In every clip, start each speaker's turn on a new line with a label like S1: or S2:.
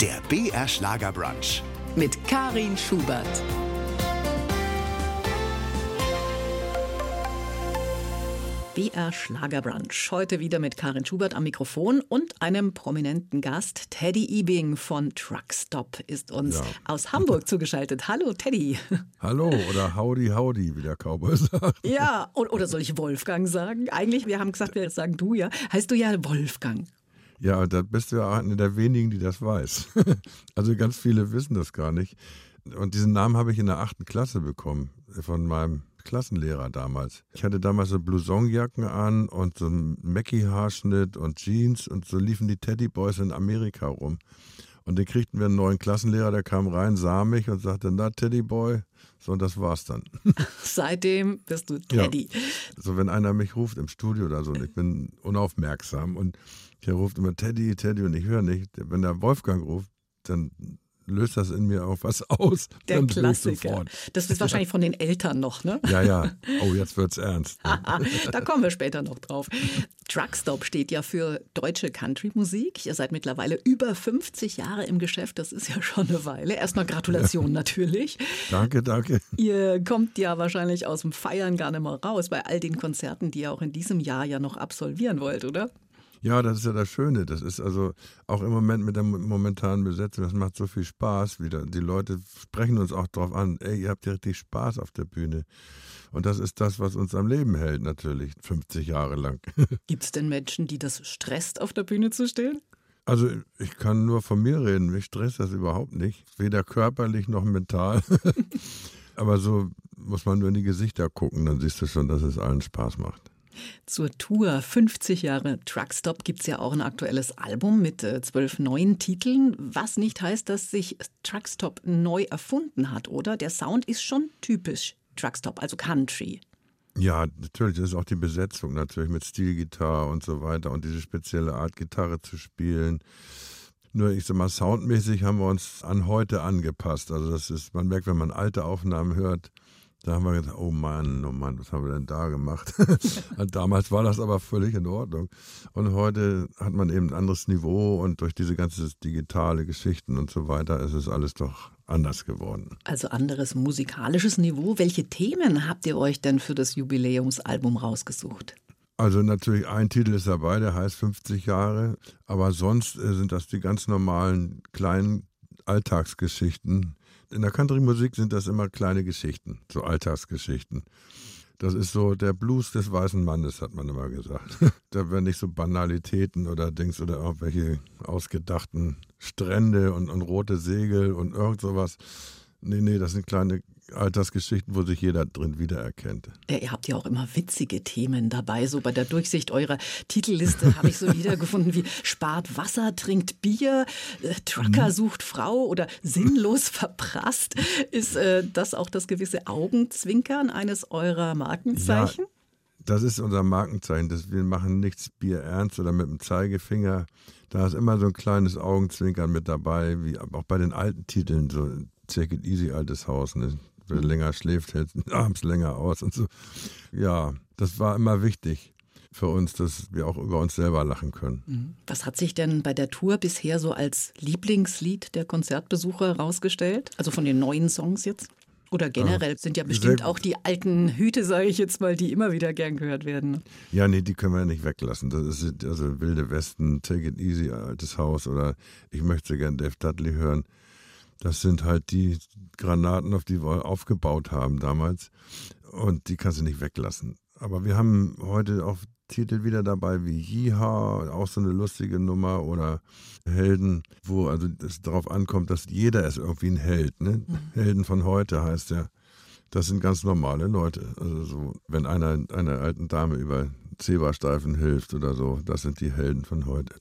S1: Der BR Schlagerbrunch.
S2: mit Karin Schubert. BR Schlagerbrunch. Heute wieder mit Karin Schubert am Mikrofon und einem prominenten Gast. Teddy Ebing von Truckstop ist uns
S3: Ja.
S2: aus Hamburg zugeschaltet. Hallo Teddy.
S3: Hallo oder Howdy Howdy, wie der Cowboy sagt.
S2: Ja, oder soll ich Wolfgang sagen? Eigentlich, wir haben gesagt, wir sagen du ja. Heißt du ja Wolfgang.
S3: Ja, da bist du ja eine der wenigen, die das weiß. Also ganz viele wissen das gar nicht. Und diesen Namen habe ich in der achten Klasse bekommen von meinem Klassenlehrer damals. Ich hatte damals so Blousonjacken an und so einen Mackie-Haarschnitt und Jeans und so liefen die Teddy Boys in Amerika rum. Und dann kriegten wir einen neuen Klassenlehrer, der kam rein, sah mich und sagte, na Teddy Boy. So, und das war's dann.
S2: Seitdem bist du
S3: Ja.
S2: Teddy.
S3: So, wenn einer mich ruft im Studio oder so und ich bin unaufmerksam und der ruft immer Teddy, Teddy und ich höre nicht. Wenn der Wolfgang ruft, dann löst das in mir auch was aus.
S2: Der
S3: dann
S2: Klassiker. Das ist wahrscheinlich von den Eltern noch, ne?
S3: Ja, ja. Oh, jetzt wird's ernst.
S2: Ah, da kommen wir später noch drauf. Truckstop steht ja für deutsche Country-Musik. Ihr seid mittlerweile über 50 Jahre im Geschäft. Das ist ja schon eine Weile. Erstmal Gratulation natürlich.
S3: Danke, danke.
S2: Ihr kommt ja wahrscheinlich aus dem Feiern gar nicht mehr raus bei all den Konzerten, die ihr auch in diesem Jahr ja noch absolvieren wollt, oder?
S3: Ja, das ist ja das Schöne. Das ist also auch im Moment mit der momentanen Besetzung, das macht so viel Spaß wieder. Die Leute sprechen uns auch drauf an, ey, ihr habt ja richtig Spaß auf der Bühne. Und das ist das, was uns am Leben hält, natürlich, 50 Jahre lang.
S2: Gibt es denn Menschen, die das stresst, auf der Bühne zu stehen?
S3: Also ich kann nur von mir reden, mich stresst das überhaupt nicht, weder körperlich noch mental. Aber so muss man nur in die Gesichter gucken, dann siehst du schon, dass es allen Spaß macht.
S2: Zur Tour 50 Jahre Truckstop gibt es ja auch ein aktuelles Album mit äh, zwölf neuen Titeln, was nicht heißt, dass sich Truckstop neu erfunden hat, oder? Der Sound ist schon typisch Truckstop, also Country.
S3: Ja, natürlich, das ist auch die Besetzung natürlich mit Stilgitarre und so weiter und diese spezielle Art Gitarre zu spielen. Nur ich sag mal, soundmäßig haben wir uns an heute angepasst. Also das ist, man merkt, wenn man alte Aufnahmen hört, da haben wir gedacht, oh Mann, oh Mann, was haben wir denn da gemacht? Und Damals war das aber völlig in Ordnung. Und heute hat man eben ein anderes Niveau und durch diese ganze digitale Geschichten und so weiter ist es alles doch anders geworden.
S2: Also anderes musikalisches Niveau. Welche Themen habt ihr euch denn für das Jubiläumsalbum rausgesucht?
S3: Also natürlich ein Titel ist dabei, der heißt 50 Jahre, aber sonst äh, sind das die ganz normalen kleinen Alltagsgeschichten. In der Country-Musik sind das immer kleine Geschichten, so Alltagsgeschichten. Das ist so der Blues des weißen Mannes, hat man immer gesagt. da werden nicht so Banalitäten oder Dings oder irgendwelche ausgedachten Strände und, und rote Segel und irgend sowas. Nee, nee, das sind kleine Alltagsgeschichten, wo sich jeder drin wiedererkennt.
S2: Ja, ihr habt ja auch immer witzige Themen dabei. So bei der Durchsicht eurer Titelliste habe ich so wiedergefunden wie spart Wasser, trinkt Bier, äh, Trucker sucht Frau oder sinnlos verprasst. Ist äh, das auch das gewisse Augenzwinkern eines eurer Markenzeichen?
S3: Das ist unser Markenzeichen. Das, wir machen nichts Bier ernst oder mit dem Zeigefinger. Da ist immer so ein kleines Augenzwinkern mit dabei, wie auch bei den alten Titeln, so Take it easy, altes Haus. Ne? Wer länger schläft, hält abends länger aus und so. Ja, das war immer wichtig für uns, dass wir auch über uns selber lachen können.
S2: Was hat sich denn bei der Tour bisher so als Lieblingslied der Konzertbesucher rausgestellt? Also von den neuen Songs jetzt? Oder generell sind ja bestimmt
S3: sehr-
S2: auch die alten Hüte, sage ich jetzt mal, die immer wieder gern gehört werden.
S3: Ja, nee, die können wir nicht weglassen. Das ist also Wilde Westen, Take It Easy, altes Haus oder ich möchte gern Dave Dudley hören. Das sind halt die Granaten, auf die wir aufgebaut haben damals. Und die kannst du nicht weglassen. Aber wir haben heute auch Titel wieder dabei wie Jiha, auch so eine lustige Nummer oder Helden, wo also es darauf ankommt, dass jeder ist irgendwie ein Held. Ne? Helden von heute heißt ja. Das sind ganz normale Leute. Also so, wenn einer einer alten Dame über Zebrastreifen hilft oder so, das sind die Helden von heute.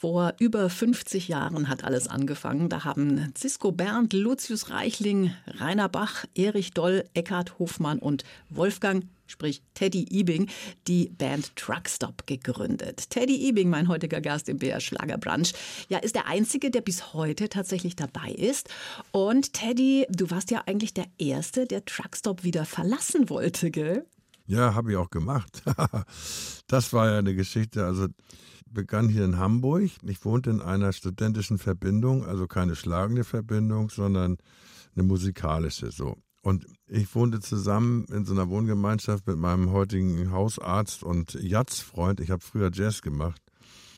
S2: Vor über 50 Jahren hat alles angefangen. Da haben Cisco Berndt, Lucius Reichling, Rainer Bach, Erich Doll, Eckhard Hofmann und Wolfgang, sprich Teddy Ebing, die Band Truckstop gegründet. Teddy Ebing, mein heutiger Gast im BR Schlagerbrunch, ja, ist der einzige, der bis heute tatsächlich dabei ist. Und Teddy, du warst ja eigentlich der Erste, der Truckstop wieder verlassen wollte, gell?
S3: Ja, habe ich auch gemacht. das war ja eine Geschichte. Also begann hier in Hamburg. Ich wohnte in einer studentischen Verbindung, also keine schlagende Verbindung, sondern eine musikalische so. Und ich wohnte zusammen in so einer Wohngemeinschaft mit meinem heutigen Hausarzt und Jazzfreund. Ich habe früher Jazz gemacht.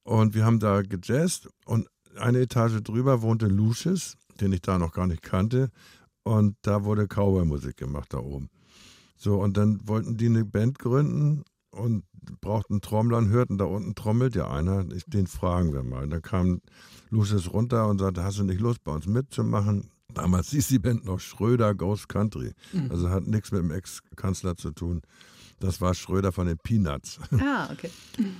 S3: Und wir haben da gejazzt und eine Etage drüber wohnte Lucius, den ich da noch gar nicht kannte. Und da wurde Cowboy-Musik gemacht da oben. So, und dann wollten die eine Band gründen und brauchten Trommler und hörten, da unten trommelt ja einer, den fragen wir mal. Und dann kam Lucius runter und sagte, hast du nicht Lust, bei uns mitzumachen? Damals hieß die Band noch Schröder Ghost Country. Mhm. Also hat nichts mit dem Ex-Kanzler zu tun. Das war Schröder von den Peanuts.
S2: Ah, okay.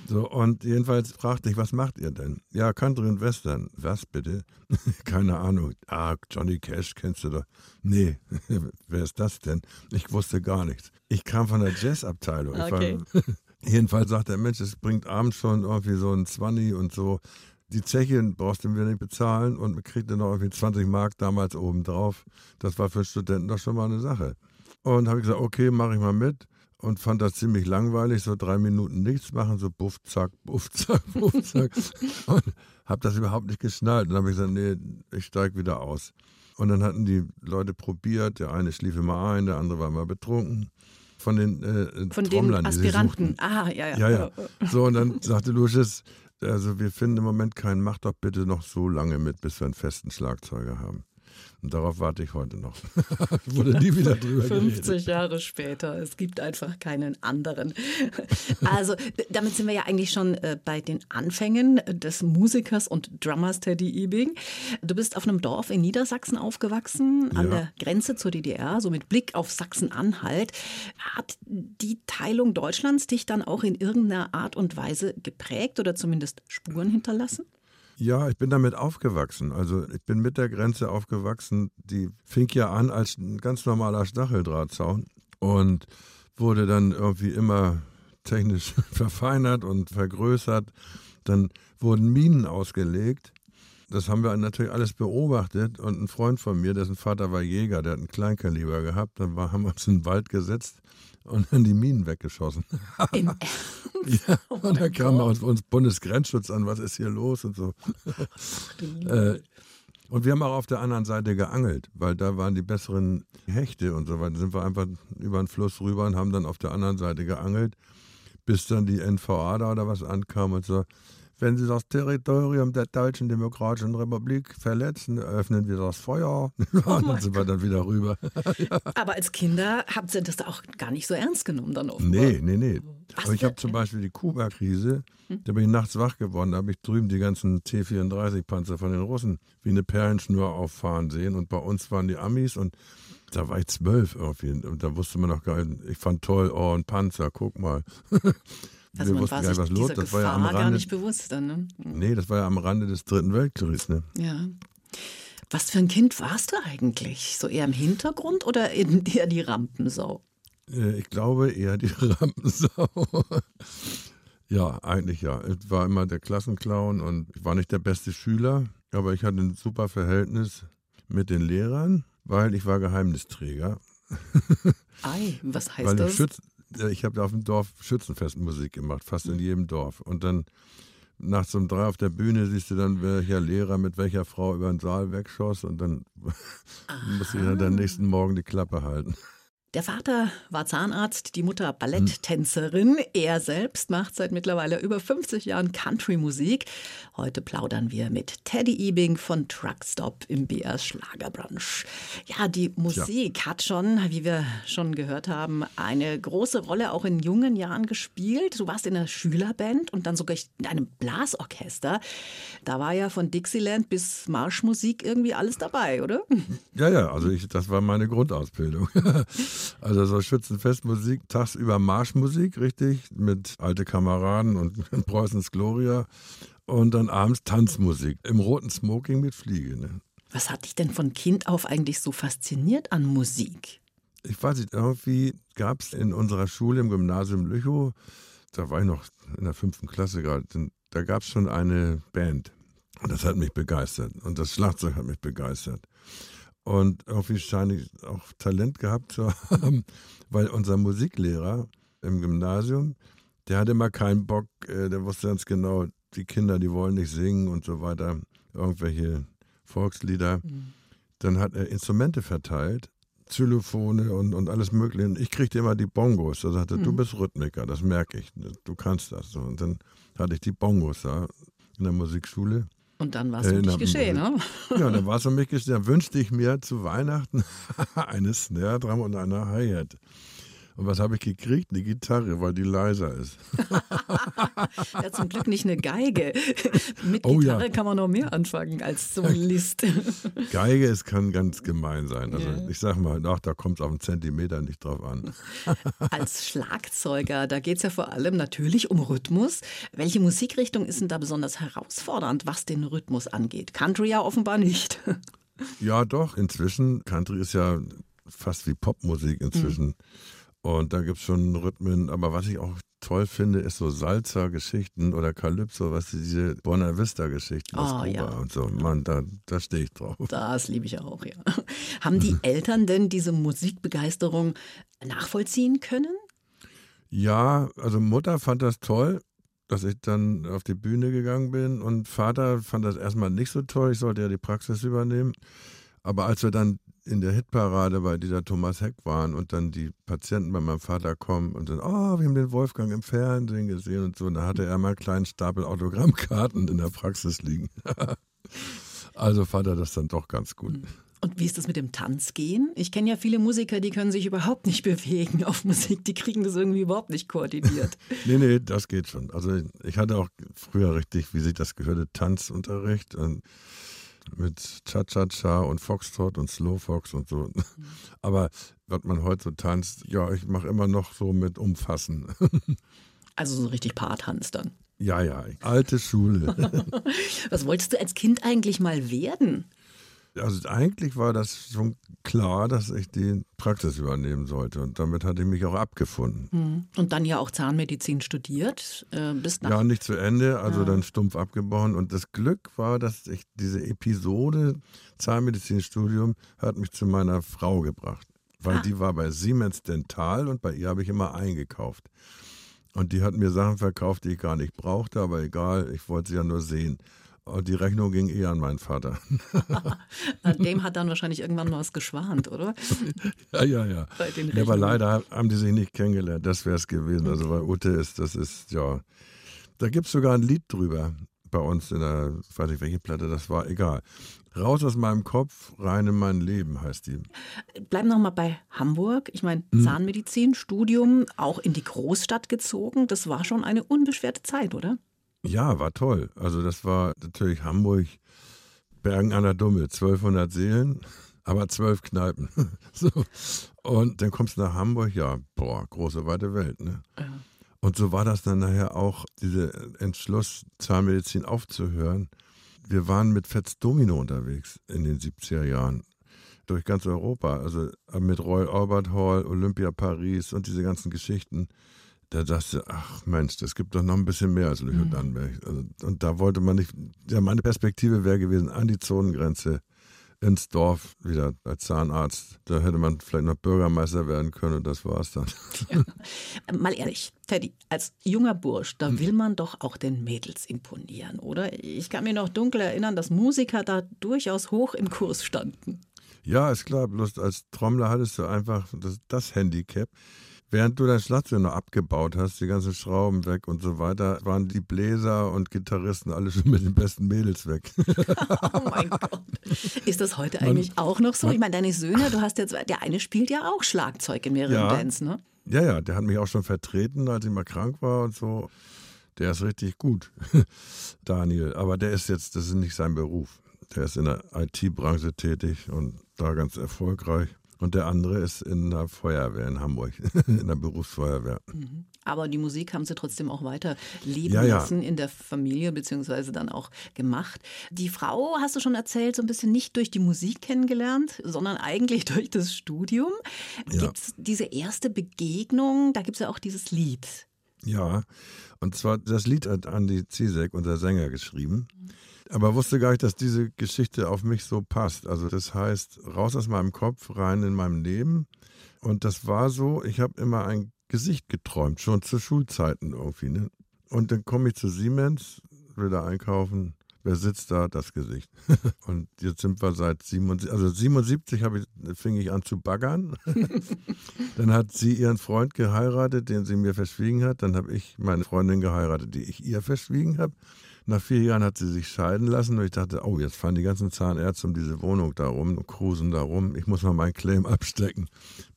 S3: So, und jedenfalls fragte ich, was macht ihr denn? Ja, Country und Western. Was bitte? Keine Ahnung. Ah, Johnny Cash kennst du doch. Nee, wer ist das denn? Ich wusste gar nichts. Ich kam von der Jazzabteilung.
S2: Okay.
S3: jedenfalls sagt der Mensch, es bringt abends schon irgendwie so ein Zwanni und so die Zeche brauchst du mir nicht bezahlen und man kriegt dann noch irgendwie 20 Mark damals obendrauf. Das war für Studenten doch schon mal eine Sache. Und habe ich gesagt, okay, mache ich mal mit und fand das ziemlich langweilig, so drei Minuten nichts machen, so buff, zack, buff, zack, buff, zack. und habe das überhaupt nicht geschnallt. Und dann habe ich gesagt, nee, ich steige wieder aus. Und dann hatten die Leute probiert, der eine schlief immer ein, der andere war immer betrunken. Von den äh,
S2: Von
S3: Trommlern,
S2: den Aspiranten. Ah, ja, ja.
S3: Ja, ja. So, und dann sagte Lucius, also wir finden im Moment keinen, mach doch bitte noch so lange mit, bis wir einen festen Schlagzeuger haben. Und darauf warte ich heute noch. Wurde nie wieder drüber
S2: 50
S3: geredet.
S2: Jahre später. Es gibt einfach keinen anderen. Also, damit sind wir ja eigentlich schon äh, bei den Anfängen des Musikers und Drummers Teddy Ebing. Du bist auf einem Dorf in Niedersachsen aufgewachsen, an
S3: Ja.
S2: der Grenze zur DDR, so mit Blick auf Sachsen-Anhalt. Hat die Teilung Deutschlands dich dann auch in irgendeiner Art und Weise geprägt oder zumindest Spuren hinterlassen?
S3: Ja, ich bin damit aufgewachsen. Also ich bin mit der Grenze aufgewachsen. Die fing ja an als ein ganz normaler Stacheldrahtzaun und wurde dann irgendwie immer technisch verfeinert und vergrößert. Dann wurden Minen ausgelegt. Das haben wir natürlich alles beobachtet. Und ein Freund von mir, dessen Vater war Jäger, der hat einen Kleinkaliber gehabt. Dann war, haben wir uns in den Wald gesetzt und dann die Minen weggeschossen.
S2: Im
S3: Ja,
S2: Oh
S3: und dann kam bei uns, Bundesgrenzschutz an, was ist hier los und so. äh, und wir haben auch auf der anderen Seite geangelt, weil da waren die besseren Hechte und so weiter. Sind wir einfach über den Fluss rüber und haben dann auf der anderen Seite geangelt, bis dann die NVA da oder was ankam und so. Wenn Sie das Territorium der Deutschen Demokratischen Republik verletzen, öffnen wir das Feuer. und dann sind wir dann wieder rüber.
S2: Aber als Kinder habt ihr das auch gar nicht so ernst genommen dann offenbar.
S3: Nee, nee, nee.
S2: Was
S3: Aber ich habe zum Beispiel die Kuba-Krise, da bin ich nachts wach geworden, da habe ich drüben die ganzen T-34-Panzer von den Russen wie eine Perlenschnur auffahren sehen und bei uns waren die Amis und da war ich zwölf irgendwie und da wusste man noch gar nicht, ich fand toll, oh, ein Panzer, guck mal.
S2: Also
S3: Wir
S2: man
S3: wussten gar
S2: sich
S3: nicht, was
S2: dieser
S3: los, das war ja am
S2: Gefahr gar
S3: Rande,
S2: nicht bewusst dann. Ne?
S3: nee, das war ja am Rande des Dritten Weltkriegs, ne?
S2: Ja. Was für ein Kind warst du eigentlich? So eher im Hintergrund oder in- eher die Rampensau?
S3: Äh, Ich glaube eher die Rampensau. ja, eigentlich ja. Ich war immer der Klassenclown und ich war nicht der beste Schüler, aber ich hatte ein super Verhältnis mit den Lehrern, weil ich war Geheimnisträger.
S2: Ei, was heißt
S3: weil ich
S2: das?
S3: Schütz, ich habe auf dem Dorf Schützenfestmusik gemacht, fast in jedem Dorf. Und dann nachts um drei auf der Bühne siehst du dann, welcher Lehrer mit welcher Frau über den Saal wegschoss und dann musste ich dann den nächsten Morgen die Klappe halten.
S2: Der Vater war Zahnarzt, die Mutter Balletttänzerin. Er selbst macht seit mittlerweile über 50 Jahren Country-Musik. Heute plaudern wir mit Teddy Ebing von Truckstop im BR Schlagerbranche. Ja, die Musik hat schon, wie wir schon gehört haben, eine große Rolle auch in jungen Jahren gespielt. Du warst in einer Schülerband und dann sogar in einem Blasorchester. Da war ja von Dixieland bis Marschmusik irgendwie alles dabei, oder?
S3: Ja, ja, also ich, das war meine Grundausbildung. Also so Schützenfestmusik, tagsüber Marschmusik, richtig, mit alte Kameraden und Preußens Gloria. Und dann abends Tanzmusik im roten Smoking mit Fliege. Ne?
S2: Was hat dich denn von Kind auf eigentlich so fasziniert an Musik?
S3: Ich weiß nicht, irgendwie gab es in unserer Schule im Gymnasium Lüchow, da war ich noch in der fünften Klasse gerade, da gab es schon eine Band. Und das hat mich begeistert. Und das Schlagzeug hat mich begeistert. Und irgendwie scheine ich auch Talent gehabt zu haben, weil unser Musiklehrer im Gymnasium, der hatte immer keinen Bock, äh, der wusste ganz genau, die Kinder, die wollen nicht singen und so weiter, irgendwelche Volkslieder. Mhm. Dann hat er Instrumente verteilt, Xylophone und, und alles Mögliche. Und ich kriegte immer die Bongos. Da sagte, mhm. du bist Rhythmiker, das merke ich, du kannst das. Und dann hatte ich die Bongos da in der Musikschule.
S2: Und dann war es um dich geschehen, ne?
S3: Ja, dann war es um mich geschehen. Dann wünschte ich mir zu Weihnachten eine Snare-Drum und eine Hi-Hat. Und was habe ich gekriegt? Eine Gitarre, weil die leiser ist.
S2: ja, zum Glück nicht eine Geige. Mit oh, Gitarre ja. kann man noch mehr anfangen als Solist.
S3: Geige, es kann ganz gemein sein. Also ja. ich sage mal, ach, da kommt es auf einen Zentimeter nicht drauf an.
S2: als Schlagzeuger, da geht es ja vor allem natürlich um Rhythmus. Welche Musikrichtung ist denn da besonders herausfordernd, was den Rhythmus angeht? Country ja offenbar nicht.
S3: Ja, doch. Inzwischen, Country ist ja fast wie Popmusik inzwischen. Mhm. Und da gibt es schon Rhythmen, aber was ich auch toll finde, ist so Salzer-Geschichten oder Calypso, was diese Buena Vista-Geschichten aus oh, Kuba ja. und so. Mann, da, da stehe ich drauf.
S2: Das liebe ich auch, ja. Haben die Eltern denn diese Musikbegeisterung nachvollziehen können?
S3: Ja, also Mutter fand das toll, dass ich dann auf die Bühne gegangen bin und Vater fand das erstmal nicht so toll, ich sollte ja die Praxis übernehmen. Aber als wir dann in der Hitparade bei dieser Thomas Heck waren und dann die Patienten bei meinem Vater kommen und dann, oh, wir haben den Wolfgang im Fernsehen gesehen und so. Und da hatte er mal einen kleinen Stapel Autogrammkarten in der Praxis liegen. also fand er das dann doch ganz gut. Hm.
S2: Und wie ist das mit dem Tanzgehen? Ich kenne ja viele Musiker, die können sich überhaupt nicht bewegen auf Musik. Die kriegen das irgendwie überhaupt nicht koordiniert.
S3: nee, nee, das geht schon. Also ich hatte auch früher richtig, wie sich das gehörte, Tanzunterricht. Und mit Cha-Cha-Cha und Foxtrot und Slow Fox und so. Mhm. Aber was man heute so tanzt, ja, ich mache immer noch so mit Umfassen.
S2: Also so richtig Paartanz dann.
S3: Ja, ja, alte Schule.
S2: Was wolltest du als Kind eigentlich mal werden?
S3: Also eigentlich war das schon klar, dass ich die Praxis übernehmen sollte. Und damit hatte ich mich auch abgefunden.
S2: Hm. Und dann ja auch Zahnmedizin studiert. Äh, bis nach
S3: ja, nicht zu Ende, also ja. dann stumpf abgebrochen. Und das Glück war, dass ich diese Episode Zahnmedizinstudium hat mich zu meiner Frau gebracht. Weil ah. die war bei Siemens Dental und bei ihr habe ich immer eingekauft. Und die hat mir Sachen verkauft, die ich gar nicht brauchte, aber egal, ich wollte sie ja nur sehen. Und die Rechnung ging eher an meinen Vater.
S2: Dem hat dann wahrscheinlich irgendwann mal was geschwant, oder?
S3: ja, ja, ja. ja aber leider haben die sich nicht kennengelernt. Das wäre es gewesen. Also bei Ute ist, das ist, ja. Da gibt es sogar ein Lied drüber bei uns in der, ich weiß nicht welche Platte das war, egal. Raus aus meinem Kopf, rein in mein Leben heißt die.
S2: Bleiben noch mal bei Hamburg. Ich meine, hm. Zahnmedizin, Studium, auch in die Großstadt gezogen. Das war schon eine unbeschwerte Zeit, oder?
S3: Ja, war toll. Also das war natürlich Hamburg, Bergen an der Dumme, 1200 Seelen, aber zwölf Kneipen. so. Und dann kommst du nach Hamburg, ja, boah, große weite Welt. Ne? Ja. Und so war das dann nachher auch, dieser Entschluss, Zahnmedizin aufzuhören. Wir waren mit Fetz Domino unterwegs in den 70er Jahren. Durch ganz Europa. Also mit Royal Albert Hall, Olympia Paris und diese ganzen Geschichten da dachte ich, ach Mensch, das gibt doch noch ein bisschen mehr als Lüchow-Dannenberg. Mhm. Also, und da wollte man nicht, ja, meine Perspektive wäre gewesen, an die Zonengrenze ins Dorf wieder als Zahnarzt. Da hätte man vielleicht noch Bürgermeister werden können und das war's dann. Ja.
S2: Mal ehrlich, Teddy, als junger Bursch, da hm. will man doch auch den Mädels imponieren, oder? Ich kann mir noch dunkel erinnern, dass Musiker da durchaus hoch im Kurs standen.
S3: Ja, ist klar, bloß als Trommler hattest du einfach das, das Handicap Während du dein Schlagzeug noch abgebaut hast, die ganzen Schrauben weg und so weiter, waren die Bläser und Gitarristen alle schon mit den besten Mädels weg.
S2: oh mein Gott. Ist das heute eigentlich man, auch noch so? Man, ich meine, deine Söhne, du hast jetzt, der eine spielt ja auch Schlagzeug in mehreren ja, Bands, ne?
S3: Ja, ja, der hat mich auch schon vertreten, als ich mal krank war und so. Der ist richtig gut, Daniel. Aber der ist jetzt, das ist nicht sein Beruf. Der ist in der IT-Branche tätig und da ganz erfolgreich. Und der andere ist in der Feuerwehr in Hamburg, in der Berufsfeuerwehr. Mhm.
S2: Aber die Musik haben sie trotzdem auch weiter leben ja, ja. lassen in der Familie, beziehungsweise dann auch gemacht. Die Frau, hast du schon erzählt, so ein bisschen nicht durch die Musik kennengelernt, sondern eigentlich durch das Studium. Ja. Gibt es diese erste Begegnung, da gibt es ja auch dieses Lied.
S3: Ja, und zwar das Lied hat Andy Zizek, unser Sänger, geschrieben. Mhm. Aber wusste gar nicht, dass diese Geschichte auf mich so passt. Also das heißt, raus aus meinem Kopf, rein in meinem Leben. Und das war so, ich habe immer ein Gesicht geträumt, schon zu Schulzeiten irgendwie. Ne? Und dann komme ich zu Siemens, will da einkaufen. Wer sitzt da? Das Gesicht. und jetzt sind wir seit 77, also 77 ich, fing ich an zu baggern. dann hat sie ihren Freund geheiratet, den sie mir verschwiegen hat. Dann habe ich meine Freundin geheiratet, die ich ihr verschwiegen habe. Nach vier Jahren hat sie sich scheiden lassen und ich dachte, oh, jetzt fahren die ganzen Zahnärzte um diese Wohnung da rum und cruisen da rum. Ich muss mal meinen Claim abstecken.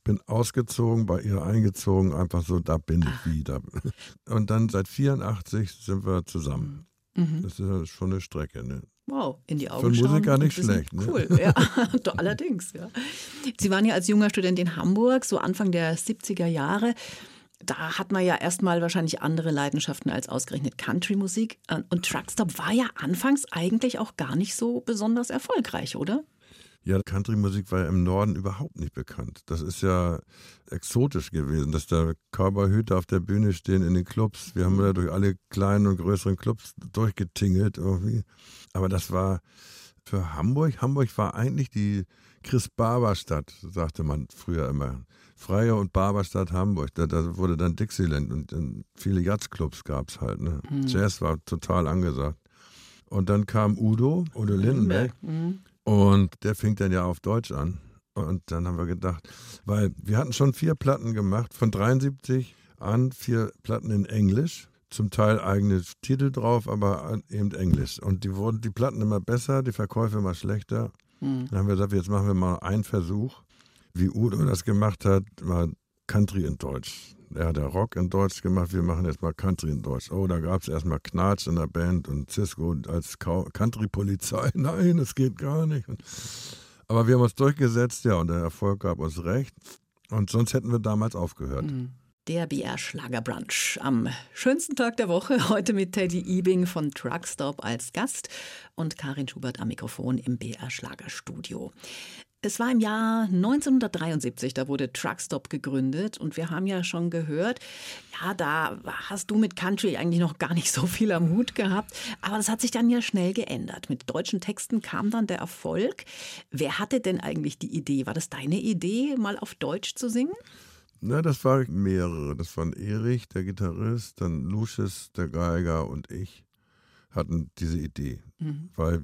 S3: Bin ausgezogen, bei ihr eingezogen, einfach so, da bin ich wieder. Und dann seit 84 sind wir zusammen. Mhm. Das ist schon eine Strecke. Ne?
S2: Wow, in die Augen
S3: Für Musiker nicht schlecht.
S2: Ne? Cool, ja, allerdings. Ja. Sie waren ja als junger Student in Hamburg, so Anfang der 70er Jahre. Da hat man ja erstmal wahrscheinlich andere Leidenschaften als ausgerechnet Country-Musik. Und Truckstop war ja anfangs eigentlich auch gar nicht so besonders erfolgreich, oder?
S3: Ja, Country-Musik war ja im Norden überhaupt nicht bekannt. Das ist ja exotisch gewesen, dass da Cowboy-Hüte auf der Bühne stehen in den Clubs. Wir haben ja durch alle kleinen und größeren Clubs durchgetingelt irgendwie. Aber das war für Hamburg. Hamburg war eigentlich die Chris Barber-Stadt, sagte man früher immer. Freie und Barberstadt Hamburg. Da, da, wurde dann Dixieland und, und viele Jazzclubs gab es halt. Ne? Mhm. Jazz war total angesagt. Und dann kam Udo, Udo Lindenberg. Mhm. Und der fing dann ja auf Deutsch an. Und dann haben wir gedacht, weil wir hatten schon vier Platten gemacht, von 73 an vier Platten in Englisch, zum Teil eigene Titel drauf, aber eben Englisch. Und die wurden die Platten immer besser, die Verkäufe immer schlechter. Mhm. Dann haben wir gesagt, jetzt machen wir mal einen Versuch, wie Udo das gemacht hat, mal Country in Deutsch er hat ja Rock in Deutsch gemacht, wir machen jetzt mal Country in Deutsch. Oh, da gab es erstmal Knatsch in der Band und Cisco als Country-Polizei. Nein, das geht gar nicht. Aber wir haben uns durchgesetzt, ja, und der Erfolg gab uns recht. Und sonst hätten wir damals aufgehört. Mhm.
S2: Der BR Schlagerbrunch am schönsten Tag der Woche. Heute mit Teddy Ebing von Truckstop als Gast und Karin Schubert am Mikrofon im BR Schlagerstudio. Es war im Jahr 1973, da wurde Truckstop gegründet und wir haben ja schon gehört, ja, da hast du mit Country eigentlich noch gar nicht so viel am Hut gehabt, aber das hat sich dann ja schnell geändert. Mit deutschen Texten kam dann der Erfolg. Wer hatte denn eigentlich die Idee? War das deine Idee, mal auf Deutsch zu singen?
S3: Na, das waren mehrere. Das waren Erich, der Gitarrist, dann Lucius, der Geiger und ich hatten diese Idee. Mhm. Weil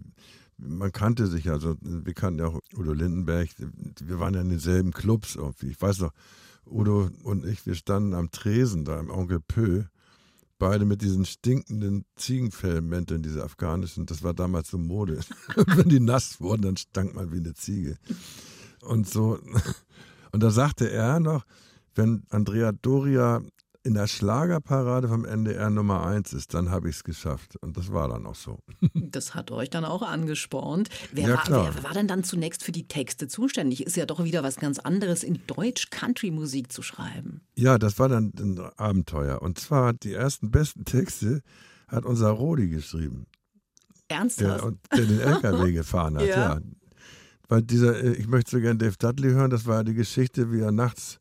S3: man kannte sich also, wir kannten ja auch Udo Lindenberg, wir waren ja in denselben Clubs irgendwie. Ich weiß noch, Udo und ich, wir standen am Tresen da im Onkel Pö, beide mit diesen stinkenden Ziegenfellmänteln, diese afghanischen, das war damals so Mode. Wenn die nass wurden, dann stank man wie eine Ziege. Und so, und da sagte er noch, wenn Andrea Doria in der Schlagerparade vom NDR Nummer 1 ist, dann habe ich es geschafft. Und das war dann auch so.
S2: Das hat euch dann auch angespornt. Wer, ja, war, wer war denn dann zunächst für die Texte zuständig? Ist ja doch wieder was ganz anderes, in Deutsch Country-Musik zu schreiben.
S3: Ja, das war dann ein Abenteuer. Und zwar die ersten besten Texte hat unser Rodi geschrieben.
S2: Ernsthaft?
S3: Der, der den LKW gefahren hat, ja. ja. Weil dieser, äh, ich möchte so gerne Dave Dudley hören, das war ja die Geschichte, wie er nachts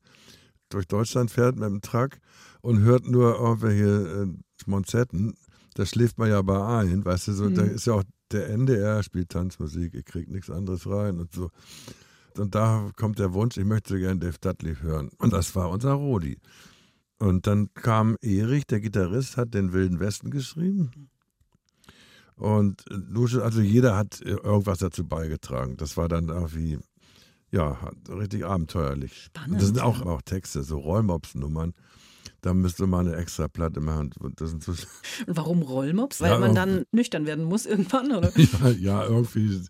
S3: durch Deutschland fährt mit dem Truck und hört nur irgendwelche äh, Schmonzetten, da schläft man ja bei ein, weißt du, so, mhm. da ist ja auch der NDR spielt Tanzmusik, ihr kriegt nichts anderes rein und so. Und da kommt der Wunsch, ich möchte gerne Dave Dudley hören. Und das war unser Rodi. Und dann kam Erich, der Gitarrist, hat den Wilden Westen geschrieben. Und also jeder hat irgendwas dazu beigetragen. Das war dann irgendwie, ja, richtig abenteuerlich. Spannend. Und das sind auch, auch Texte, so Rollmops-Nummern da müsste man eine extra Platte machen. Das sind so
S2: Und warum Rollmops? Weil ja, man dann nüchtern werden muss irgendwann, oder?
S3: ja, ja, irgendwie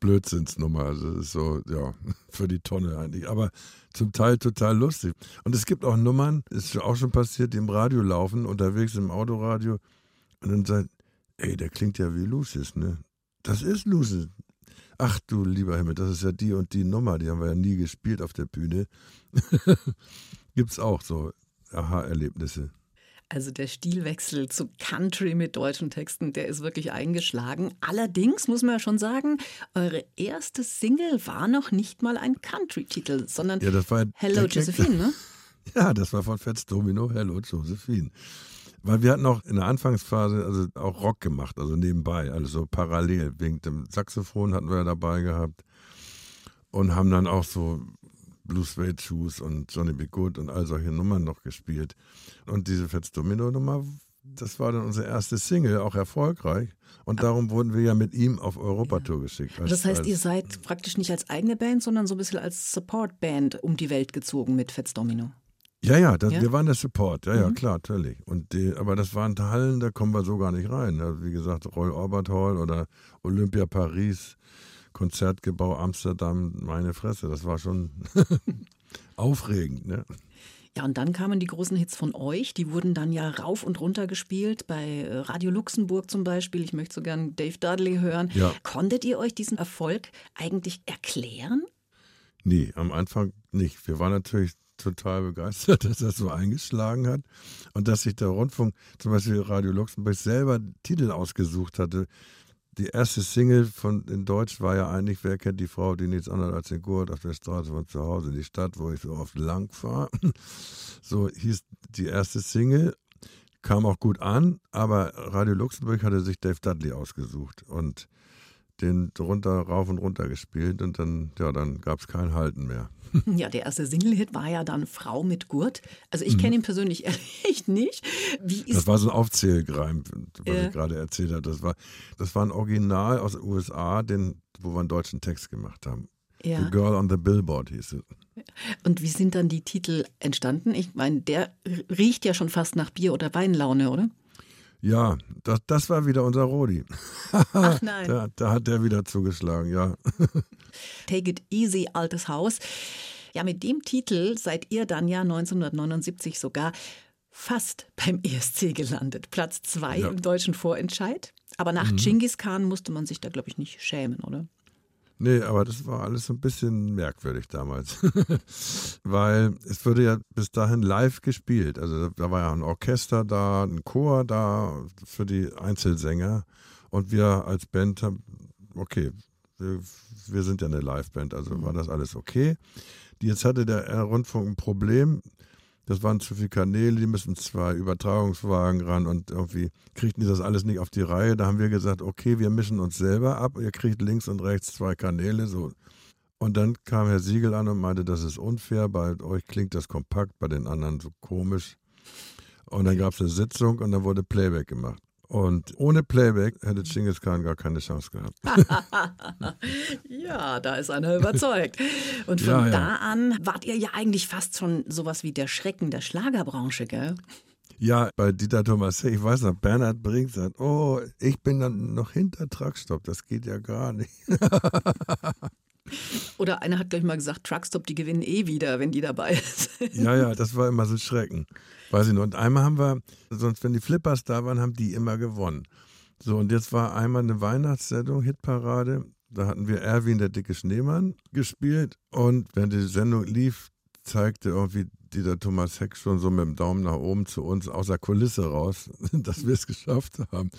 S3: Blödsinnsnummer. Also das ist so, ja, für die Tonne eigentlich. Aber zum Teil total lustig. Und es gibt auch Nummern, ist auch schon passiert, die im Radio laufen, unterwegs im Autoradio. Und dann sagt, ey, der klingt ja wie Lucis, ne? Das ist Lucis. Ach du lieber Himmel, das ist ja die und die Nummer, die haben wir ja nie gespielt auf der Bühne. Gibt's auch so. Aha-Erlebnisse?
S2: Also der Stilwechsel zu Country mit deutschen Texten, der ist wirklich eingeschlagen. Allerdings muss man ja schon sagen, eure erste Single war noch nicht mal ein Country-Titel, sondern
S3: ja, das war
S2: Hello Josephine, ne?
S3: Ja, das war von Fats Domino, Hello Josephine. Weil wir hatten auch in der Anfangsphase also auch Rock gemacht, also nebenbei, also so parallel. Wegen dem Saxophon hatten wir ja dabei gehabt und haben dann auch so Blue Suede Shoes und Johnny B. Good und all solche Nummern noch gespielt. Und diese Fats Domino Nummer das war dann unsere erste Single, auch erfolgreich. Und darum wurden wir ja mit ihm auf Europatour geschickt.
S2: Als, das heißt, ihr seid praktisch nicht als eigene Band, sondern so ein bisschen als Support-Band um die Welt gezogen mit Fats Domino.
S3: Ja, ja, das, ja, wir waren der Support, ja, mhm. ja, klar, natürlich. Und die, aber das waren Hallen, da kommen wir so gar nicht rein. Also wie gesagt, Royal Albert Hall oder Olympia Paris, Konzertgebau Amsterdam, meine Fresse, das war schon aufregend. Ne?
S2: Ja, und dann kamen die großen Hits von euch. Die wurden dann ja rauf und runter gespielt, bei äh, Radio Luxemburg zum Beispiel. Ich möchte so gern Dave Dudley hören. Ja. Konntet ihr euch diesen Erfolg eigentlich erklären?
S3: Nee, am Anfang nicht. Wir waren natürlich total begeistert, dass das so eingeschlagen hat und dass sich der Rundfunk, zum Beispiel Radio Luxemburg, selber Titel ausgesucht hatte. Die erste Single von in Deutsch war ja eigentlich, wer kennt die Frau, die nichts anderes als den Gurt auf der Straße von zu Hause, die Stadt, wo ich so oft lang fahre. So hieß die erste Single, kam auch gut an, aber Radio Luxemburg hatte sich Dave Dudley ausgesucht und den drunter rauf und runter gespielt und dann, ja, dann gab es kein Halten mehr.
S2: Ja, der erste Single-Hit war ja dann Frau mit Gurt. Also ich kenne mhm. ihn persönlich echt nicht.
S3: das war so ein Aufzählgreim, was äh. ich gerade erzählt habe. Das war, das war ein Original aus den USA, den, wo wir einen deutschen Text gemacht haben. Ja. The Girl on the Billboard hieß es.
S2: Und wie sind dann die Titel entstanden? Ich meine, der riecht ja schon fast nach Bier- oder Weinlaune, oder?
S3: Ja, das, das war wieder unser Rodi.
S2: Ach nein.
S3: Da, da hat der wieder zugeschlagen, ja.
S2: Take It Easy, altes Haus. Ja, mit dem Titel seid ihr dann ja 1979 sogar fast beim ESC gelandet. Platz zwei ja. im deutschen Vorentscheid. Aber nach mhm. Genghis Khan musste man sich da, glaube ich, nicht schämen, oder?
S3: Nee, aber das war alles so ein bisschen merkwürdig damals. Weil es wurde ja bis dahin live gespielt. Also da war ja ein Orchester da, ein Chor da für die Einzelsänger. Und wir als Band haben, okay, wir, wir sind ja eine Liveband, also war das alles okay. Jetzt hatte der Rundfunk ein Problem das waren zu viele Kanäle, die müssen zwei Übertragungswagen ran und irgendwie kriegten die das alles nicht auf die Reihe. Da haben wir gesagt, okay, wir mischen uns selber ab, ihr kriegt links und rechts zwei Kanäle, so. Und dann kam Herr Siegel an und meinte, das ist unfair, bei euch klingt das kompakt, bei den anderen so komisch. Und dann gab es eine Sitzung und dann wurde Playback gemacht. Und ohne Playback hätte Genghis Khan gar keine Chance gehabt.
S2: ja, da ist einer überzeugt. Und von ja, ja. da an wart ihr ja eigentlich fast schon sowas wie der Schrecken der Schlagerbranche, gell?
S3: Ja, bei Dieter Thomas, ich weiß noch, Bernhard Brink sagt, oh, ich bin dann noch hinter Truckstop, das geht ja gar nicht.
S2: Oder einer hat gleich mal gesagt, Truckstop, die gewinnen eh wieder, wenn die dabei sind.
S3: Ja, ja, das war immer so Schrecken. Weiß ich noch. Und einmal haben wir, sonst wenn die Flippers da waren, haben die immer gewonnen. So, und jetzt war einmal eine Weihnachtssendung, Hitparade. Da hatten wir Erwin, der dicke Schneemann, gespielt. Und wenn die Sendung lief, zeigte irgendwie dieser Thomas Heck schon so mit dem Daumen nach oben zu uns aus der Kulisse raus, dass wir es geschafft haben.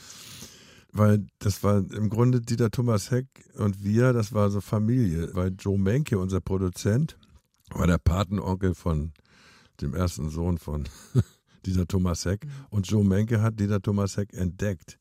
S3: Weil das war im Grunde Dieter Thomas Heck und wir, das war so Familie. Weil Joe Menke, unser Produzent, war der Patenonkel von dem ersten Sohn von Dieter Thomas Heck. Mhm. Und Joe Menke hat Dieter Thomas Heck entdeckt.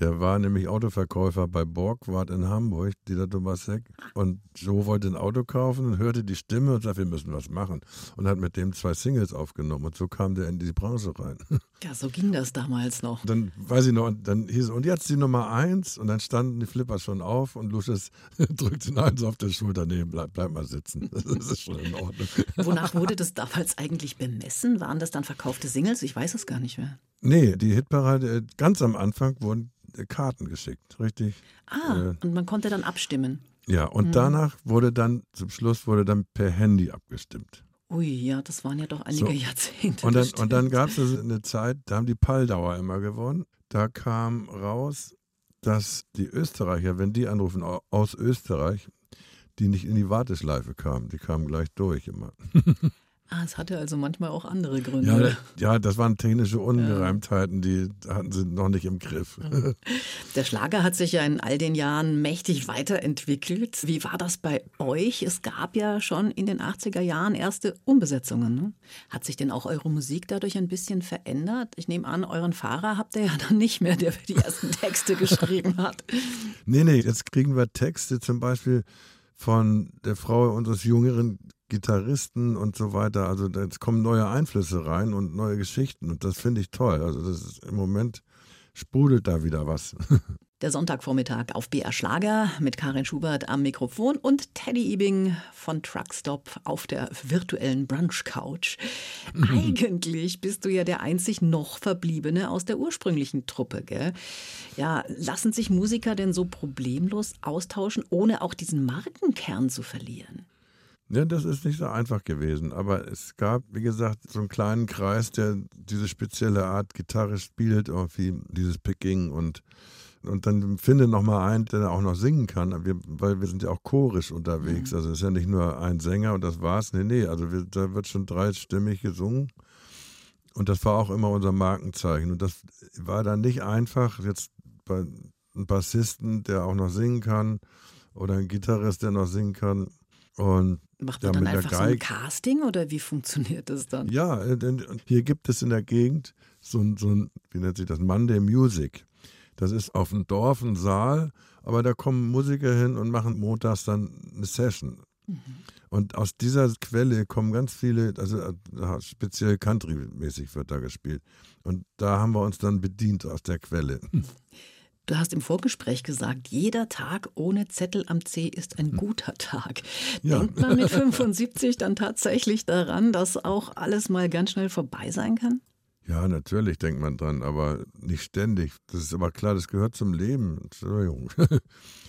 S3: Der war nämlich Autoverkäufer bei Borgward in Hamburg, Dieter Tomasek. Und Joe wollte ein Auto kaufen und hörte die Stimme und sagte, wir müssen was machen. Und hat mit dem zwei Singles aufgenommen. Und so kam der in die Branche rein.
S2: Ja, so ging das damals noch.
S3: Dann weiß ich noch, und dann hieß es, und jetzt die Nummer eins. Und dann standen die Flippers schon auf und Lucius drückt ihn eins auf der Schulter. Nee, bleib, bleib mal sitzen. Das ist schon in Ordnung.
S2: Wonach wurde das damals eigentlich bemessen? Waren das dann verkaufte Singles? Ich weiß es gar nicht mehr.
S3: Nee, die Hitparade, ganz am Anfang wurden Karten geschickt, richtig?
S2: Ah, äh, und man konnte dann abstimmen.
S3: Ja, und hm. danach wurde dann, zum Schluss wurde dann per Handy abgestimmt.
S2: Ui, ja, das waren ja doch einige so. Jahrzehnte.
S3: Und dann, und dann gab es eine Zeit, da haben die Palldauer immer gewonnen. Da kam raus, dass die Österreicher, wenn die anrufen aus Österreich, die nicht in die Warteschleife kamen. Die kamen gleich durch immer.
S2: Ah, es hatte also manchmal auch andere Gründe.
S3: Ja, ja das waren technische Ungereimtheiten, die hatten sie noch nicht im Griff.
S2: Der Schlager hat sich ja in all den Jahren mächtig weiterentwickelt. Wie war das bei euch? Es gab ja schon in den 80er Jahren erste Umbesetzungen. Ne? Hat sich denn auch eure Musik dadurch ein bisschen verändert? Ich nehme an, euren Fahrer habt ihr ja dann nicht mehr, der für die ersten Texte geschrieben hat.
S3: Nee, nee, jetzt kriegen wir Texte zum Beispiel von der Frau unseres jüngeren Gitarristen und so weiter. Also da kommen neue Einflüsse rein und neue Geschichten und das finde ich toll. Also das ist im Moment sprudelt da wieder was.
S2: Der Sonntagvormittag auf BR Schlager mit Karin Schubert am Mikrofon und Teddy Ebing von Truckstop auf der virtuellen Brunch Couch. Eigentlich bist du ja der einzig noch verbliebene aus der ursprünglichen Truppe, gell? Ja, lassen sich Musiker denn so problemlos austauschen, ohne auch diesen Markenkern zu verlieren?
S3: Ja, das ist nicht so einfach gewesen, aber es gab, wie gesagt, so einen kleinen Kreis, der diese spezielle Art Gitarre spielt, irgendwie dieses Picking und und dann finde noch mal einen, der auch noch singen kann, wir, weil wir sind ja auch chorisch unterwegs. Mhm. Also es ist ja nicht nur ein Sänger und das war's. Nee, nee, also wir, da wird schon dreistimmig gesungen. Und das war auch immer unser Markenzeichen. Und das war dann nicht einfach, jetzt bei einem Bassisten, der auch noch singen kann, oder ein Gitarrist, der noch singen kann. Und
S2: Macht man dann einfach so ein Casting oder wie funktioniert das dann?
S3: Ja, äh, hier gibt es in der Gegend so ein, so ein wie nennt sich das, Monday Music. Das ist auf dem Dorf ein Saal, aber da kommen Musiker hin und machen montags dann eine Session. Mhm. Und aus dieser Quelle kommen ganz viele, also äh, speziell Country-mäßig wird da gespielt. Und da haben wir uns dann bedient aus der Quelle.
S2: Du hast im Vorgespräch gesagt, jeder Tag ohne Zettel am C ist ein guter Tag. Ja. Denkt man mit 75 dann tatsächlich daran, dass auch alles mal ganz schnell vorbei sein kann?
S3: Ja, natürlich denkt man dran, aber nicht ständig. Das ist aber klar, das gehört zum Leben. Entschuldigung.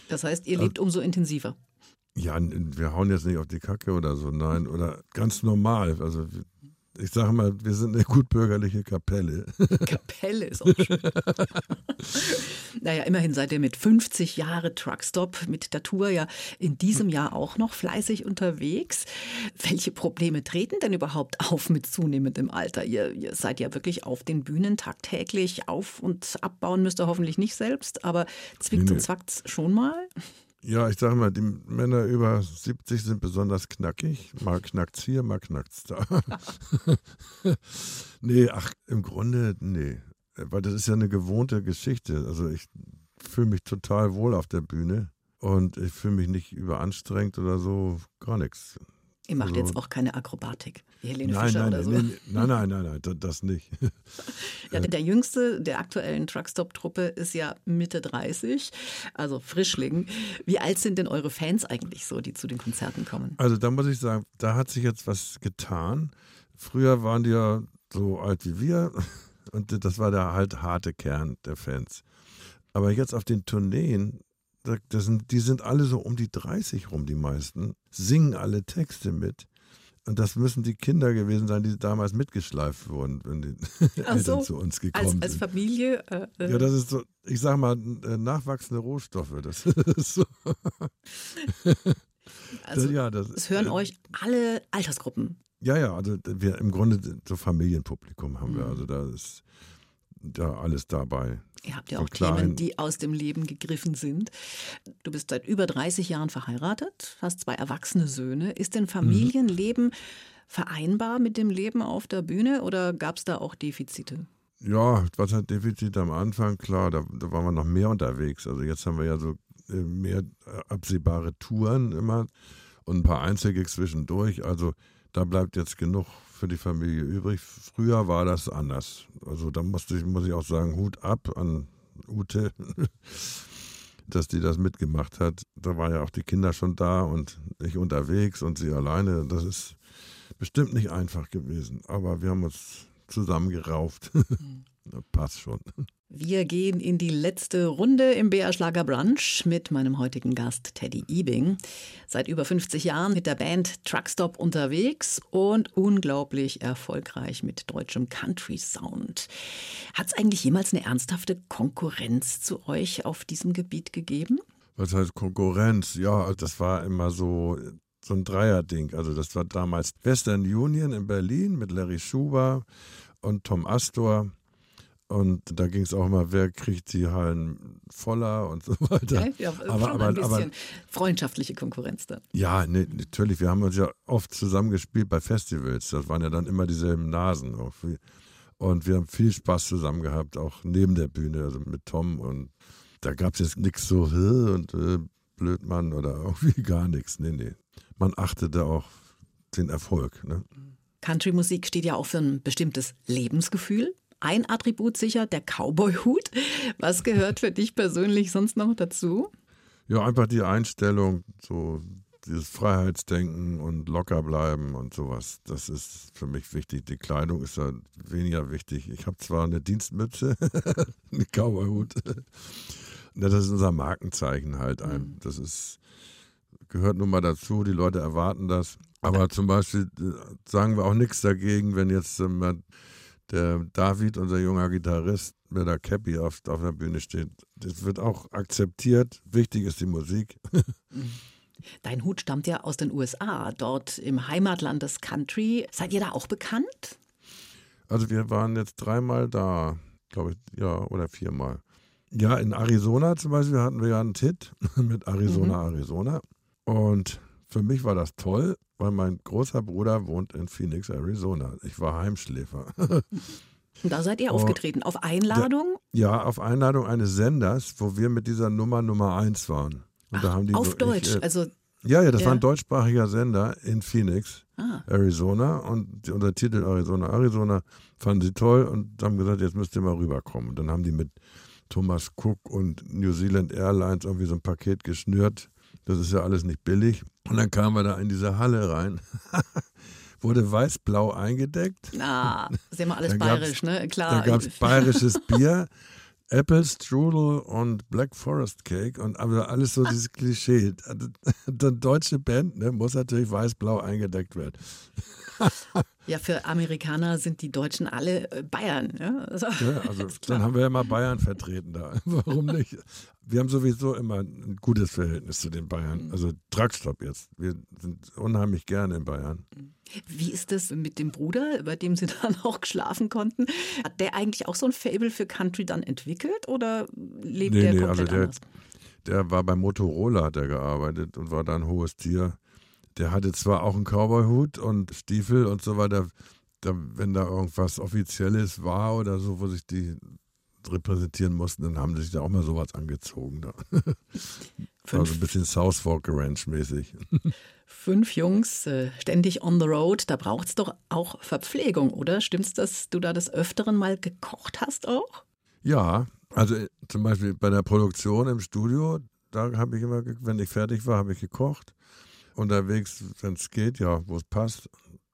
S2: Das heißt, ihr lebt umso intensiver.
S3: Ja, wir hauen jetzt nicht auf die Kacke oder so, nein, oder ganz normal. Also ich sage mal, wir sind eine gutbürgerliche Kapelle.
S2: Kapelle ist auch schön. naja, immerhin seid ihr mit 50 Jahre Truckstop mit der Tour ja in diesem Jahr auch noch fleißig unterwegs. Welche Probleme treten denn überhaupt auf mit zunehmendem Alter? Ihr, ihr seid ja wirklich auf den Bühnen tagtäglich auf und abbauen müsst ihr hoffentlich nicht selbst, aber zwickt nee, nee. und zwackt's schon mal?
S3: Ja, ich sage mal, die Männer über 70 sind besonders knackig. Mal knackt's hier, mal knackt's da. nee, ach, im Grunde, nee. Weil das ist ja eine gewohnte Geschichte. Also ich fühle mich total wohl auf der Bühne und ich fühle mich nicht überanstrengt oder so, gar nichts.
S2: Ihr macht jetzt auch keine Akrobatik, wie Helene
S3: nein,
S2: Fischer
S3: nein,
S2: oder so.
S3: Nein, nein, nein, nein, nein, das nicht.
S2: ja, der jüngste der aktuellen Truckstop-Truppe ist ja Mitte 30, also Frischling. Wie alt sind denn eure Fans eigentlich so, die zu den Konzerten kommen?
S3: Also da muss ich sagen, da hat sich jetzt was getan. Früher waren die ja so alt wie wir und das war der halt harte Kern der Fans. Aber jetzt auf den Tourneen das sind, die sind alle so um die 30 rum, die meisten, singen alle Texte mit. Und das müssen die Kinder gewesen sein, die damals mitgeschleift wurden, wenn die Ach Eltern so, zu uns gekommen als,
S2: sind. Als Familie?
S3: Äh, äh, ja, das ist so, ich sag mal, äh, nachwachsende Rohstoffe. Das ist so.
S2: also, ja, das, es hören äh, euch alle Altersgruppen.
S3: Ja, ja, also wir im Grunde so Familienpublikum haben wir. Mhm. Also da ist da alles dabei.
S2: Ihr habt ja auch Themen, die aus dem Leben gegriffen sind. Du bist seit über 30 Jahren verheiratet, hast zwei erwachsene Söhne. Ist denn Familienleben mhm. vereinbar mit dem Leben auf der Bühne oder gab es da auch Defizite?
S3: Ja, was hat Defizit am Anfang? Klar, da, da waren wir noch mehr unterwegs. Also jetzt haben wir ja so äh, mehr absehbare Touren immer und ein paar Einzelgigs zwischendurch. Also da bleibt jetzt genug für die Familie übrig. Früher war das anders. Also da musste ich, muss ich auch sagen, Hut ab an Ute, dass die das mitgemacht hat. Da waren ja auch die Kinder schon da und ich unterwegs und sie alleine. Das ist bestimmt nicht einfach gewesen. Aber wir haben uns zusammengerauft. Passt schon.
S2: Wir gehen in die letzte Runde im BR Schlager Brunch mit meinem heutigen Gast Teddy Ebing. Seit über 50 Jahren mit der Band Truckstop unterwegs und unglaublich erfolgreich mit deutschem Country Sound. Hat es eigentlich jemals eine ernsthafte Konkurrenz zu euch auf diesem Gebiet gegeben?
S3: Was heißt Konkurrenz? Ja, das war immer so so ein Dreierding. Also das war damals Western Union in Berlin mit Larry Schuber und Tom Astor. Und da ging es auch immer, wer kriegt die Hallen voller und so weiter.
S2: Ja, ja aber, aber, ein bisschen aber, freundschaftliche Konkurrenz dann.
S3: Ja, ne, natürlich. Wir haben uns ja oft zusammengespielt bei Festivals. Das waren ja dann immer dieselben Nasen. Und wir haben viel Spaß zusammen gehabt, auch neben der Bühne, also mit Tom. Und da gab es jetzt nichts so und äh, Blödmann oder irgendwie gar nichts. Nee, nee. Man achtete auch den Erfolg. Ne?
S2: Country-Musik steht ja auch für ein bestimmtes Lebensgefühl. Ein Attribut sicher, der Cowboy-Hut. Was gehört für dich persönlich sonst noch dazu?
S3: Ja, einfach die Einstellung, so dieses Freiheitsdenken und locker bleiben und sowas. Das ist für mich wichtig. Die Kleidung ist da weniger wichtig. Ich habe zwar eine Dienstmütze, einen Cowboy-Hut. Das ist unser Markenzeichen halt. Mhm. Das ist, gehört nun mal dazu. Die Leute erwarten das. Aber zum Beispiel äh, sagen wir auch nichts dagegen, wenn jetzt ähm, der David, unser junger Gitarrist, mit der Cappy auf, auf der Bühne steht. Das wird auch akzeptiert. Wichtig ist die Musik.
S2: Dein Hut stammt ja aus den USA, dort im Heimatland des Country. Seid ihr da auch bekannt?
S3: Also wir waren jetzt dreimal da, glaube ich, ja, oder viermal. Ja, in Arizona zum Beispiel hatten wir ja einen Tit mit Arizona, mhm. Arizona. Und für mich war das toll, weil mein großer Bruder wohnt in Phoenix, Arizona. Ich war Heimschläfer.
S2: Da seid ihr aufgetreten, auf Einladung?
S3: Ja, auf Einladung eines Senders, wo wir mit dieser Nummer Nummer eins waren.
S2: Und Ach, auf so, Deutsch, ich, äh, also
S3: ja, ja, das ja. war ein deutschsprachiger Sender in Phoenix, ah. Arizona. Und unser Titel Arizona, Arizona fanden sie toll und haben gesagt, jetzt müsst ihr mal rüberkommen. Und dann haben die mit Thomas Cook und New Zealand Airlines irgendwie so ein Paket geschnürt. Das ist ja alles nicht billig. Und dann kamen wir da in diese Halle rein. Wurde weiß-blau eingedeckt.
S2: Das ist ja immer alles bayerisch, ne? Klar.
S3: Da gab es bayerisches Bier. Apple Strudel und Black Forest Cake und aber alles so dieses Klischee. Eine deutsche Band ne, muss natürlich weiß-blau eingedeckt werden.
S2: Ja, für Amerikaner sind die Deutschen alle äh, Bayern. Ja,
S3: also, ja, also dann haben wir ja mal Bayern vertreten da. Warum nicht? Wir haben sowieso immer ein gutes Verhältnis zu den Bayern. Mhm. Also Truckstop jetzt. Wir sind unheimlich gerne in Bayern.
S2: Wie ist das mit dem Bruder, bei dem Sie dann auch geschlafen konnten? Hat der eigentlich auch so ein Fable für Country dann entwickelt oder lebt nee, der nee, komplett also der, anders?
S3: Der war bei Motorola, hat er gearbeitet und war da ein hohes Tier. Der hatte zwar auch einen Cowboy-Hut und Stiefel und so weiter. Da, wenn da irgendwas Offizielles war oder so, wo sich die repräsentieren mussten, dann haben sie sich da auch mal sowas angezogen. Da. also ein bisschen South Fork Ranch mäßig.
S2: Fünf Jungs, äh, ständig on the road, da braucht es doch auch Verpflegung, oder? Stimmt's, dass du da des Öfteren mal gekocht hast auch?
S3: Ja, also äh, zum Beispiel bei der Produktion im Studio, da habe ich immer, wenn ich fertig war, habe ich gekocht. Unterwegs, wenn es geht, ja, wo es passt,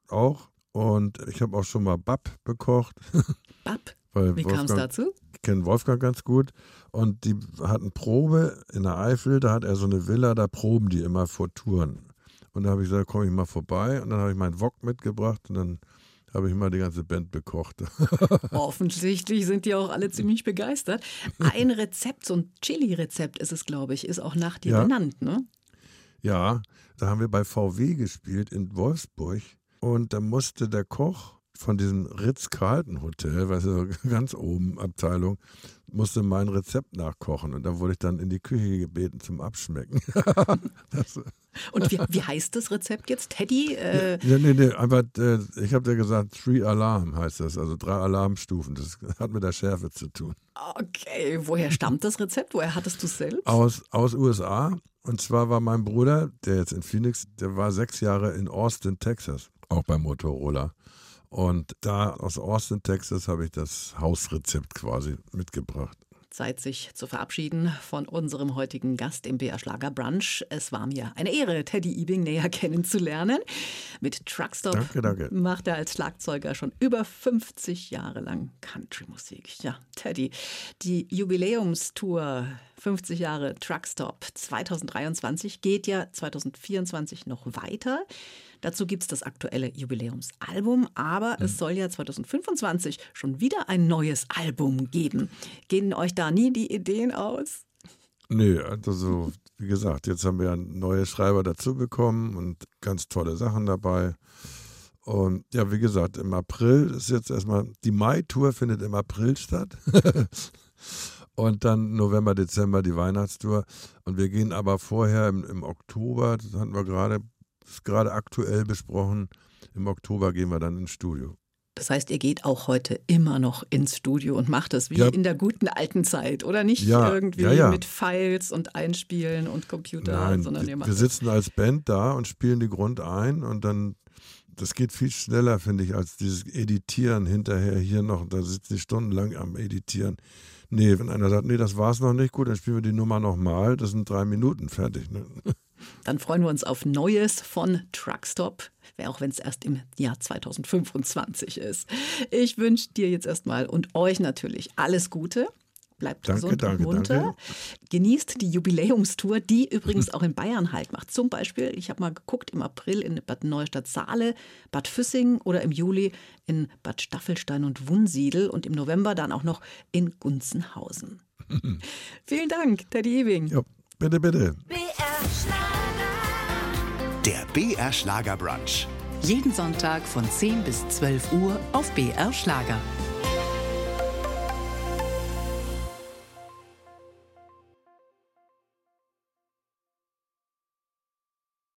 S3: auch. Und ich habe auch schon mal Bab bekocht.
S2: Bab? Wie kam es dazu?
S3: Ich kenne Wolfgang ganz gut. Und die hatten Probe in der Eifel, da hat er so eine Villa, da proben die immer vor Touren. Und da habe ich gesagt, komme ich mal vorbei. Und dann habe ich meinen Wok mitgebracht und dann habe ich mal die ganze Band bekocht.
S2: Offensichtlich sind die auch alle ziemlich begeistert. Ein Rezept, so ein Chili-Rezept ist es, glaube ich, ist auch nach dir ja. benannt, ne?
S3: Ja, da haben wir bei VW gespielt in Wolfsburg. Und da musste der Koch von diesem Ritz-Carlton-Hotel, weißt du, ganz oben Abteilung, musste mein Rezept nachkochen und da wurde ich dann in die Küche gebeten zum Abschmecken.
S2: und wie, wie, heißt das Rezept jetzt? Teddy?
S3: Äh nee, nee, nee, einfach, äh, ich habe dir gesagt, Three Alarm heißt das, also drei Alarmstufen. Das hat mit der Schärfe zu tun.
S2: Okay, woher stammt das Rezept? Woher hattest du es selbst?
S3: Aus, aus USA. Und zwar war mein Bruder, der jetzt in Phoenix, der war sechs Jahre in Austin, Texas, auch bei Motorola. Und da aus Austin, Texas, habe ich das Hausrezept quasi mitgebracht.
S2: Zeit, sich zu verabschieden von unserem heutigen Gast im BR Schlager Brunch. Es war mir eine Ehre, Teddy Ebing näher kennenzulernen. Mit Truckstop
S3: danke, danke.
S2: macht er als Schlagzeuger schon über 50 Jahre lang Countrymusik. Ja, Teddy, die Jubiläumstour 50 Jahre Truckstop 2023 geht ja 2024 noch weiter. Dazu gibt es das aktuelle Jubiläumsalbum, aber mhm. es soll ja 2025 schon wieder ein neues Album geben. Gehen euch da nie die Ideen aus?
S3: Nö, also wie gesagt, jetzt haben wir neue Schreiber dazu bekommen und ganz tolle Sachen dabei. Und ja, wie gesagt, im April ist jetzt erstmal, die Mai-Tour findet im April statt. und dann November, Dezember die Weihnachtstour. Und wir gehen aber vorher im, im Oktober, das hatten wir gerade ist gerade aktuell besprochen. Im Oktober gehen wir dann ins Studio.
S2: Das heißt, ihr geht auch heute immer noch ins Studio und macht es wie
S3: Ja.
S2: in der guten alten Zeit, oder nicht
S3: Ja,
S2: irgendwie
S3: ja,
S2: mit Files und Einspielen und Computer,
S3: Nein,
S2: sondern ihr
S3: wir
S2: macht
S3: wir sitzen als Band da und spielen die Grund ein und dann, das geht viel schneller, finde ich, als dieses Editieren hinterher hier noch, da sitze ich stundenlang am Editieren. Nee, wenn einer sagt, nee, das war's noch nicht, gut, dann spielen wir die Nummer nochmal, das sind drei Minuten fertig. Ne?
S2: Dann freuen wir uns auf Neues von Truckstop, auch wenn es erst im Jahr 2025 ist. Ich wünsche dir jetzt erstmal und euch natürlich alles Gute. Bleibt
S3: Danke,
S2: gesund
S3: danke,
S2: und munter.
S3: danke.
S2: Genießt die Jubiläumstour, die übrigens auch in Bayern halt macht. Zum Beispiel, ich habe mal geguckt, im April in Bad Neustadt-Saale, Bad Füssing oder im Juli in Bad Staffelstein und Wunsiedel und im November dann auch noch in Gunzenhausen. Vielen Dank, Teddy Ewing.
S3: Ja, bitte, bitte.
S4: BR.
S1: Der BR Schlager Brunch.
S5: Jeden Sonntag von 10 bis 12 Uhr auf BR Schlager.